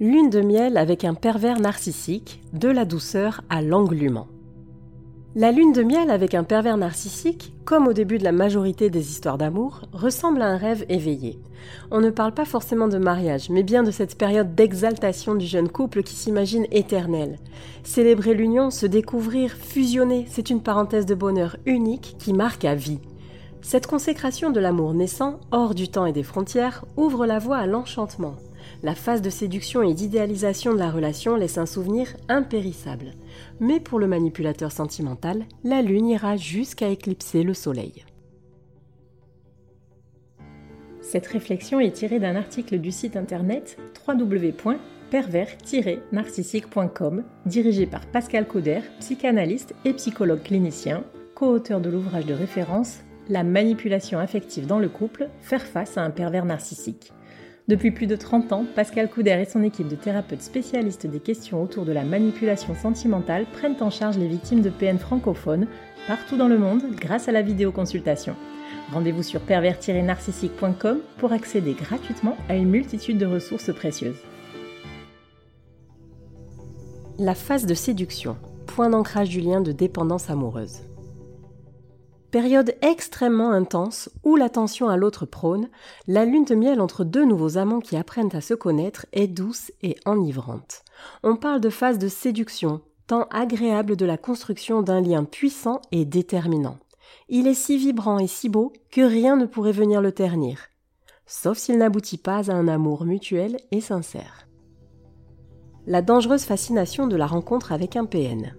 Lune de miel avec un pervers narcissique, de la douceur à l'englument. La lune de miel avec un pervers narcissique, comme au début de la majorité des histoires d'amour, ressemble à un rêve éveillé. On ne parle pas forcément de mariage, mais bien de cette période d'exaltation du jeune couple qui s'imagine éternel. Célébrer l'union, se découvrir, fusionner, c'est une parenthèse de bonheur unique qui marque à vie. Cette consécration de l'amour naissant, hors du temps et des frontières, ouvre la voie à l'enchantement, la phase de séduction et d'idéalisation de la relation laisse un souvenir impérissable. Mais pour le manipulateur sentimental, la Lune ira jusqu'à éclipser le Soleil. Cette réflexion est tirée d'un article du site internet www.pervers-narcissique.com, dirigé par Pascal Cauder, psychanalyste et psychologue clinicien, co-auteur de l'ouvrage de référence La manipulation affective dans le couple, faire face à un pervers narcissique. Depuis plus de 30 ans, Pascal Couder et son équipe de thérapeutes spécialistes des questions autour de la manipulation sentimentale prennent en charge les victimes de PN francophones partout dans le monde grâce à la vidéoconsultation. Rendez-vous sur pervers-narcissique.com pour accéder gratuitement à une multitude de ressources précieuses. La phase de séduction, point d'ancrage du lien de dépendance amoureuse. Période extrêmement intense où l'attention à l'autre prône, la lune de miel entre deux nouveaux amants qui apprennent à se connaître est douce et enivrante. On parle de phase de séduction, temps agréable de la construction d'un lien puissant et déterminant. Il est si vibrant et si beau que rien ne pourrait venir le ternir, sauf s'il n'aboutit pas à un amour mutuel et sincère. La dangereuse fascination de la rencontre avec un PN.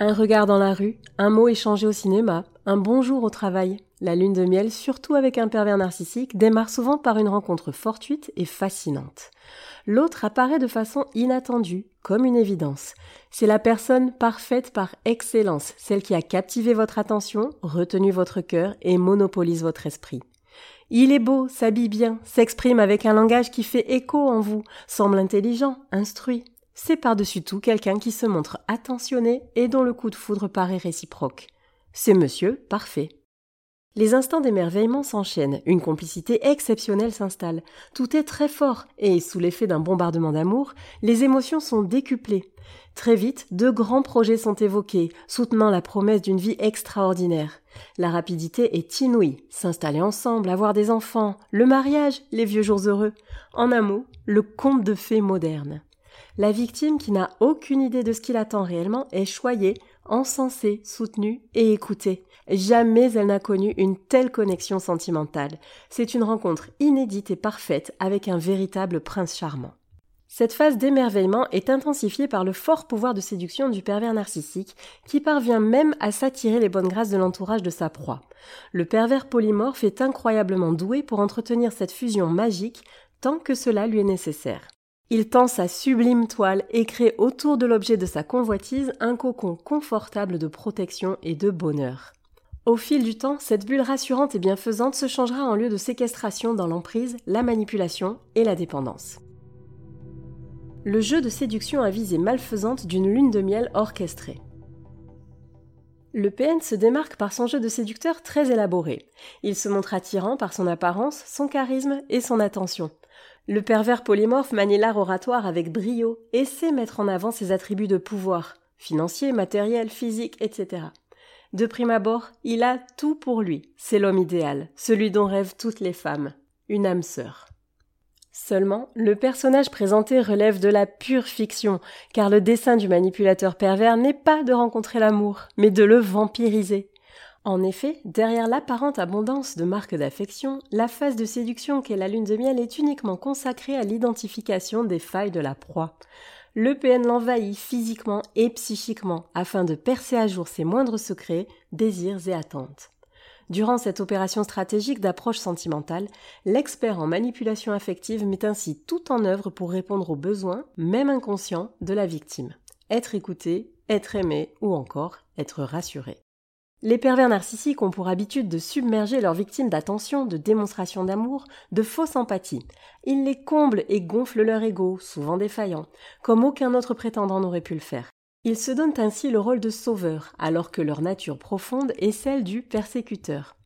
Un regard dans la rue, un mot échangé au cinéma, un bonjour au travail. La lune de miel, surtout avec un pervers narcissique, démarre souvent par une rencontre fortuite et fascinante. L'autre apparaît de façon inattendue, comme une évidence. C'est la personne parfaite par excellence, celle qui a captivé votre attention, retenu votre cœur et monopolise votre esprit. Il est beau, s'habille bien, s'exprime avec un langage qui fait écho en vous, semble intelligent, instruit c'est par-dessus tout quelqu'un qui se montre attentionné et dont le coup de foudre paraît réciproque. C'est monsieur parfait. Les instants d'émerveillement s'enchaînent, une complicité exceptionnelle s'installe. Tout est très fort, et sous l'effet d'un bombardement d'amour, les émotions sont décuplées. Très vite, de grands projets sont évoqués, soutenant la promesse d'une vie extraordinaire. La rapidité est inouïe. S'installer ensemble, avoir des enfants, le mariage, les vieux jours heureux. En un mot, le conte de fées moderne. La victime qui n'a aucune idée de ce qu'il attend réellement est choyée, encensée, soutenue et écoutée. Jamais elle n'a connu une telle connexion sentimentale. C'est une rencontre inédite et parfaite avec un véritable prince charmant. Cette phase d'émerveillement est intensifiée par le fort pouvoir de séduction du pervers narcissique, qui parvient même à s'attirer les bonnes grâces de l'entourage de sa proie. Le pervers polymorphe est incroyablement doué pour entretenir cette fusion magique tant que cela lui est nécessaire. Il tend sa sublime toile et crée autour de l'objet de sa convoitise un cocon confortable de protection et de bonheur. Au fil du temps, cette bulle rassurante et bienfaisante se changera en lieu de séquestration dans l'emprise, la manipulation et la dépendance. Le jeu de séduction à visée malfaisante d'une lune de miel orchestrée. Le PN se démarque par son jeu de séducteur très élaboré. Il se montre attirant par son apparence, son charisme et son attention. Le pervers polymorphe manie l'art oratoire avec brio et sait mettre en avant ses attributs de pouvoir, financier, matériel, physique, etc. De prime abord, il a tout pour lui. C'est l'homme idéal, celui dont rêvent toutes les femmes. Une âme sœur. Seulement, le personnage présenté relève de la pure fiction, car le dessein du manipulateur pervers n'est pas de rencontrer l'amour, mais de le vampiriser. En effet, derrière l'apparente abondance de marques d'affection, la phase de séduction qu'est la lune de miel est uniquement consacrée à l'identification des failles de la proie. Le PN l'envahit physiquement et psychiquement afin de percer à jour ses moindres secrets, désirs et attentes. Durant cette opération stratégique d'approche sentimentale, l'expert en manipulation affective met ainsi tout en œuvre pour répondre aux besoins, même inconscients, de la victime. Être écouté, être aimé ou encore être rassuré. Les pervers narcissiques ont pour habitude de submerger leurs victimes d'attention, de démonstration d'amour, de fausse empathie. Ils les comblent et gonflent leur ego, souvent défaillant, comme aucun autre prétendant n'aurait pu le faire. Ils se donnent ainsi le rôle de sauveur, alors que leur nature profonde est celle du persécuteur.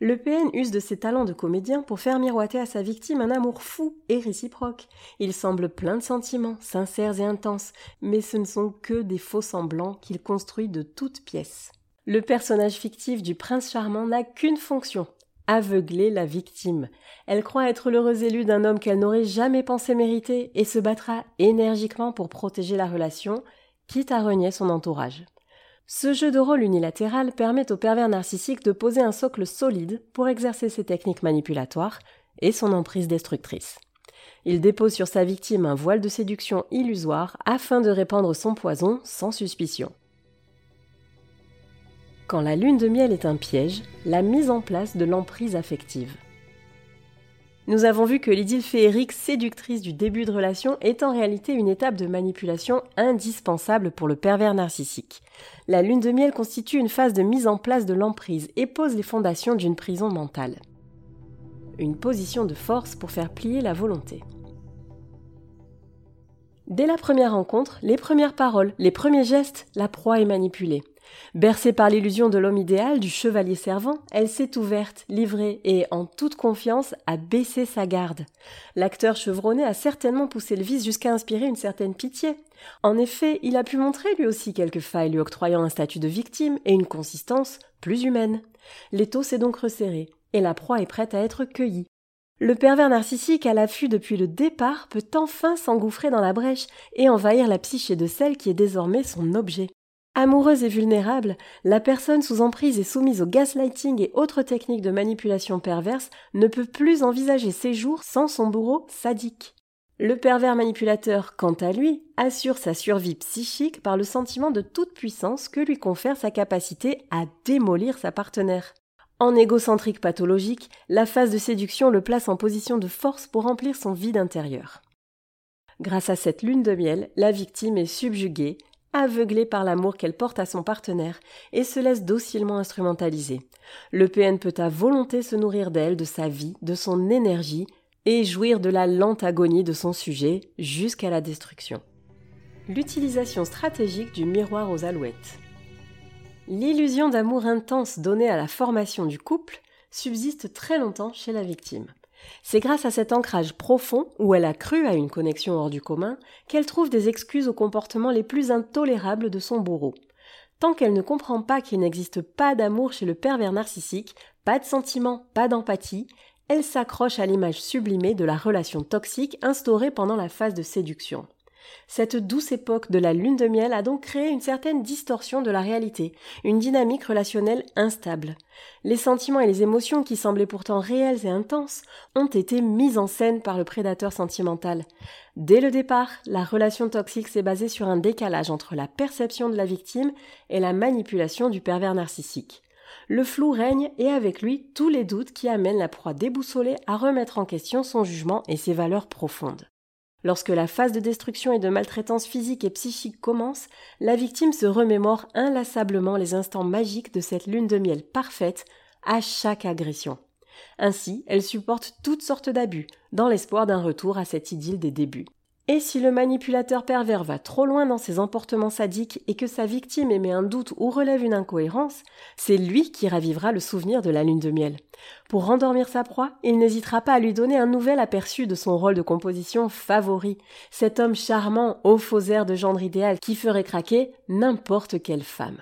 Le PN use de ses talents de comédien pour faire miroiter à sa victime un amour fou et réciproque. Il semble plein de sentiments, sincères et intenses, mais ce ne sont que des faux semblants qu'il construit de toutes pièces. Le personnage fictif du prince charmant n'a qu'une fonction, aveugler la victime. Elle croit être l'heureux élu d'un homme qu'elle n'aurait jamais pensé mériter et se battra énergiquement pour protéger la relation, quitte à renier son entourage. Ce jeu de rôle unilatéral permet au pervers narcissique de poser un socle solide pour exercer ses techniques manipulatoires et son emprise destructrice. Il dépose sur sa victime un voile de séduction illusoire afin de répandre son poison sans suspicion. Quand la lune de miel est un piège, la mise en place de l'emprise affective. Nous avons vu que l'idylle féerique séductrice du début de relation est en réalité une étape de manipulation indispensable pour le pervers narcissique. La lune de miel constitue une phase de mise en place de l'emprise et pose les fondations d'une prison mentale. Une position de force pour faire plier la volonté. Dès la première rencontre, les premières paroles, les premiers gestes, la proie est manipulée. Bercée par l'illusion de l'homme idéal, du chevalier servant, elle s'est ouverte, livrée et, en toute confiance, a baissé sa garde. L'acteur chevronné a certainement poussé le vice jusqu'à inspirer une certaine pitié. En effet, il a pu montrer lui aussi quelques failles lui octroyant un statut de victime et une consistance plus humaine. L'étau s'est donc resserré, et la proie est prête à être cueillie. Le pervers narcissique à l'affût depuis le départ peut enfin s'engouffrer dans la brèche et envahir la psyché de celle qui est désormais son objet. Amoureuse et vulnérable, la personne sous emprise et soumise au gaslighting et autres techniques de manipulation perverse ne peut plus envisager ses jours sans son bourreau sadique. Le pervers manipulateur, quant à lui, assure sa survie psychique par le sentiment de toute puissance que lui confère sa capacité à démolir sa partenaire. En égocentrique pathologique, la phase de séduction le place en position de force pour remplir son vide intérieur. Grâce à cette lune de miel, la victime est subjuguée, aveuglée par l'amour qu'elle porte à son partenaire et se laisse docilement instrumentaliser. Le PN peut à volonté se nourrir d'elle, de sa vie, de son énergie et jouir de la lente agonie de son sujet jusqu'à la destruction. L'utilisation stratégique du miroir aux alouettes. L'illusion d'amour intense donnée à la formation du couple subsiste très longtemps chez la victime. C'est grâce à cet ancrage profond, où elle a cru à une connexion hors du commun, qu'elle trouve des excuses aux comportements les plus intolérables de son bourreau. Tant qu'elle ne comprend pas qu'il n'existe pas d'amour chez le pervers narcissique, pas de sentiment, pas d'empathie, elle s'accroche à l'image sublimée de la relation toxique instaurée pendant la phase de séduction. Cette douce époque de la lune de miel a donc créé une certaine distorsion de la réalité, une dynamique relationnelle instable. Les sentiments et les émotions qui semblaient pourtant réelles et intenses ont été mises en scène par le prédateur sentimental. Dès le départ, la relation toxique s'est basée sur un décalage entre la perception de la victime et la manipulation du pervers narcissique. Le flou règne et avec lui tous les doutes qui amènent la proie déboussolée à remettre en question son jugement et ses valeurs profondes. Lorsque la phase de destruction et de maltraitance physique et psychique commence, la victime se remémore inlassablement les instants magiques de cette lune de miel parfaite à chaque agression. Ainsi, elle supporte toutes sortes d'abus, dans l'espoir d'un retour à cette idylle des débuts. Et si le manipulateur pervers va trop loin dans ses emportements sadiques et que sa victime émet un doute ou relève une incohérence, c'est lui qui ravivera le souvenir de la lune de miel. Pour rendormir sa proie, il n'hésitera pas à lui donner un nouvel aperçu de son rôle de composition favori, cet homme charmant au faux air de gendre idéal qui ferait craquer n'importe quelle femme.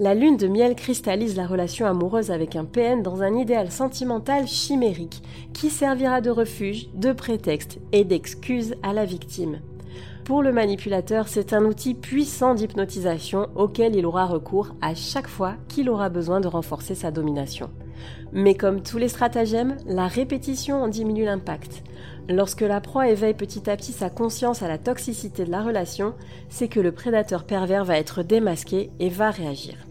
La lune de miel cristallise la relation amoureuse avec un PN dans un idéal sentimental chimérique qui servira de refuge, de prétexte et d'excuse à la victime. Pour le manipulateur, c'est un outil puissant d'hypnotisation auquel il aura recours à chaque fois qu'il aura besoin de renforcer sa domination. Mais comme tous les stratagèmes, la répétition en diminue l'impact. Lorsque la proie éveille petit à petit sa conscience à la toxicité de la relation, c'est que le prédateur pervers va être démasqué et va réagir.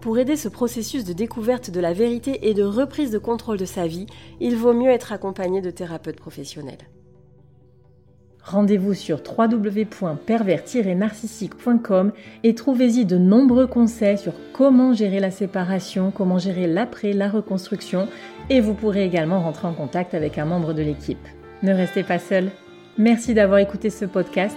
Pour aider ce processus de découverte de la vérité et de reprise de contrôle de sa vie, il vaut mieux être accompagné de thérapeutes professionnels. Rendez-vous sur www.pervers-narcissique.com et trouvez-y de nombreux conseils sur comment gérer la séparation, comment gérer l'après, la reconstruction et vous pourrez également rentrer en contact avec un membre de l'équipe. Ne restez pas seul. Merci d'avoir écouté ce podcast.